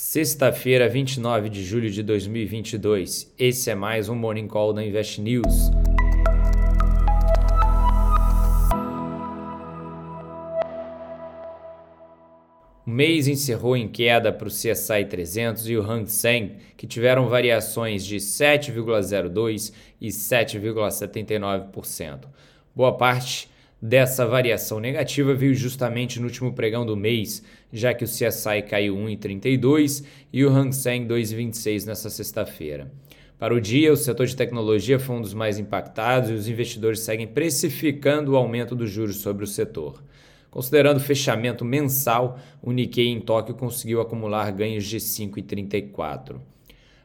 Sexta-feira, 29 de julho de 2022. Esse é mais um Morning Call da Invest News. O mês encerrou em queda para o CSI 300 e o Hang Seng, que tiveram variações de 7,02% e 7,79%. Boa parte dessa variação negativa veio justamente no último pregão do mês, já que o CSI caiu 1,32 e o Hang Seng 2,26 nessa sexta-feira. Para o dia, o setor de tecnologia foi um dos mais impactados e os investidores seguem precificando o aumento dos juros sobre o setor. Considerando o fechamento mensal, o Nikkei em Tóquio conseguiu acumular ganhos de 5,34.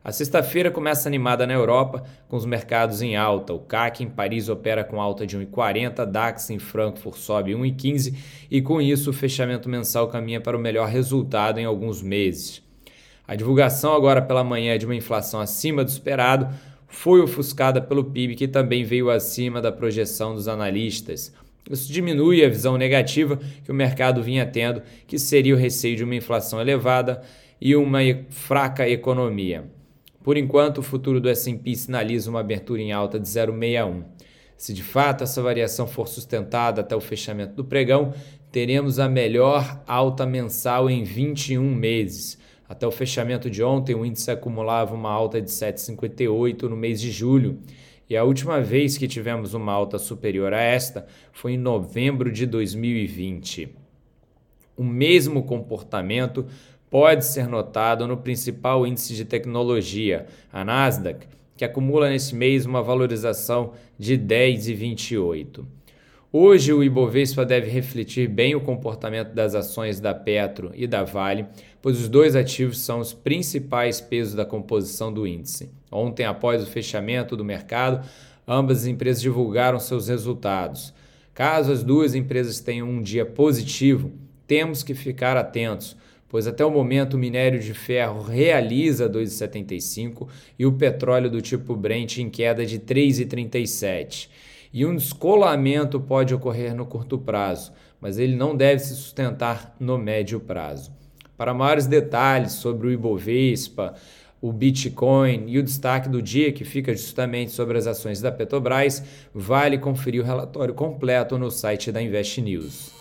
A sexta-feira começa animada na Europa, com os mercados em alta. O CAC em Paris opera com alta de 1,40, DAX em Frankfurt sobe 1,15 e com isso o fechamento mensal caminha para o melhor resultado em alguns meses. A divulgação agora pela manhã de uma inflação acima do esperado foi ofuscada pelo PIB, que também veio acima da projeção dos analistas. Isso diminui a visão negativa que o mercado vinha tendo, que seria o receio de uma inflação elevada e uma fraca economia. Por enquanto, o futuro do S&P sinaliza uma abertura em alta de 0,61. Se de fato essa variação for sustentada até o fechamento do pregão, teremos a melhor alta mensal em 21 meses. Até o fechamento de ontem, o índice acumulava uma alta de 7,58 no mês de julho. E a última vez que tivemos uma alta superior a esta foi em novembro de 2020. O mesmo comportamento pode ser notado no principal índice de tecnologia, a Nasdaq, que acumula nesse mês uma valorização de 10,28. Hoje o Ibovespa deve refletir bem o comportamento das ações da Petro e da Vale, pois os dois ativos são os principais pesos da composição do índice. Ontem, após o fechamento do mercado, ambas as empresas divulgaram seus resultados. Caso as duas empresas tenham um dia positivo, temos que ficar atentos, pois até o momento o minério de ferro realiza 2,75 e o petróleo do tipo Brent em queda de 3,37. E um descolamento pode ocorrer no curto prazo, mas ele não deve se sustentar no médio prazo. Para maiores detalhes sobre o Ibovespa, o Bitcoin e o destaque do dia, que fica justamente sobre as ações da Petrobras, vale conferir o relatório completo no site da Invest News.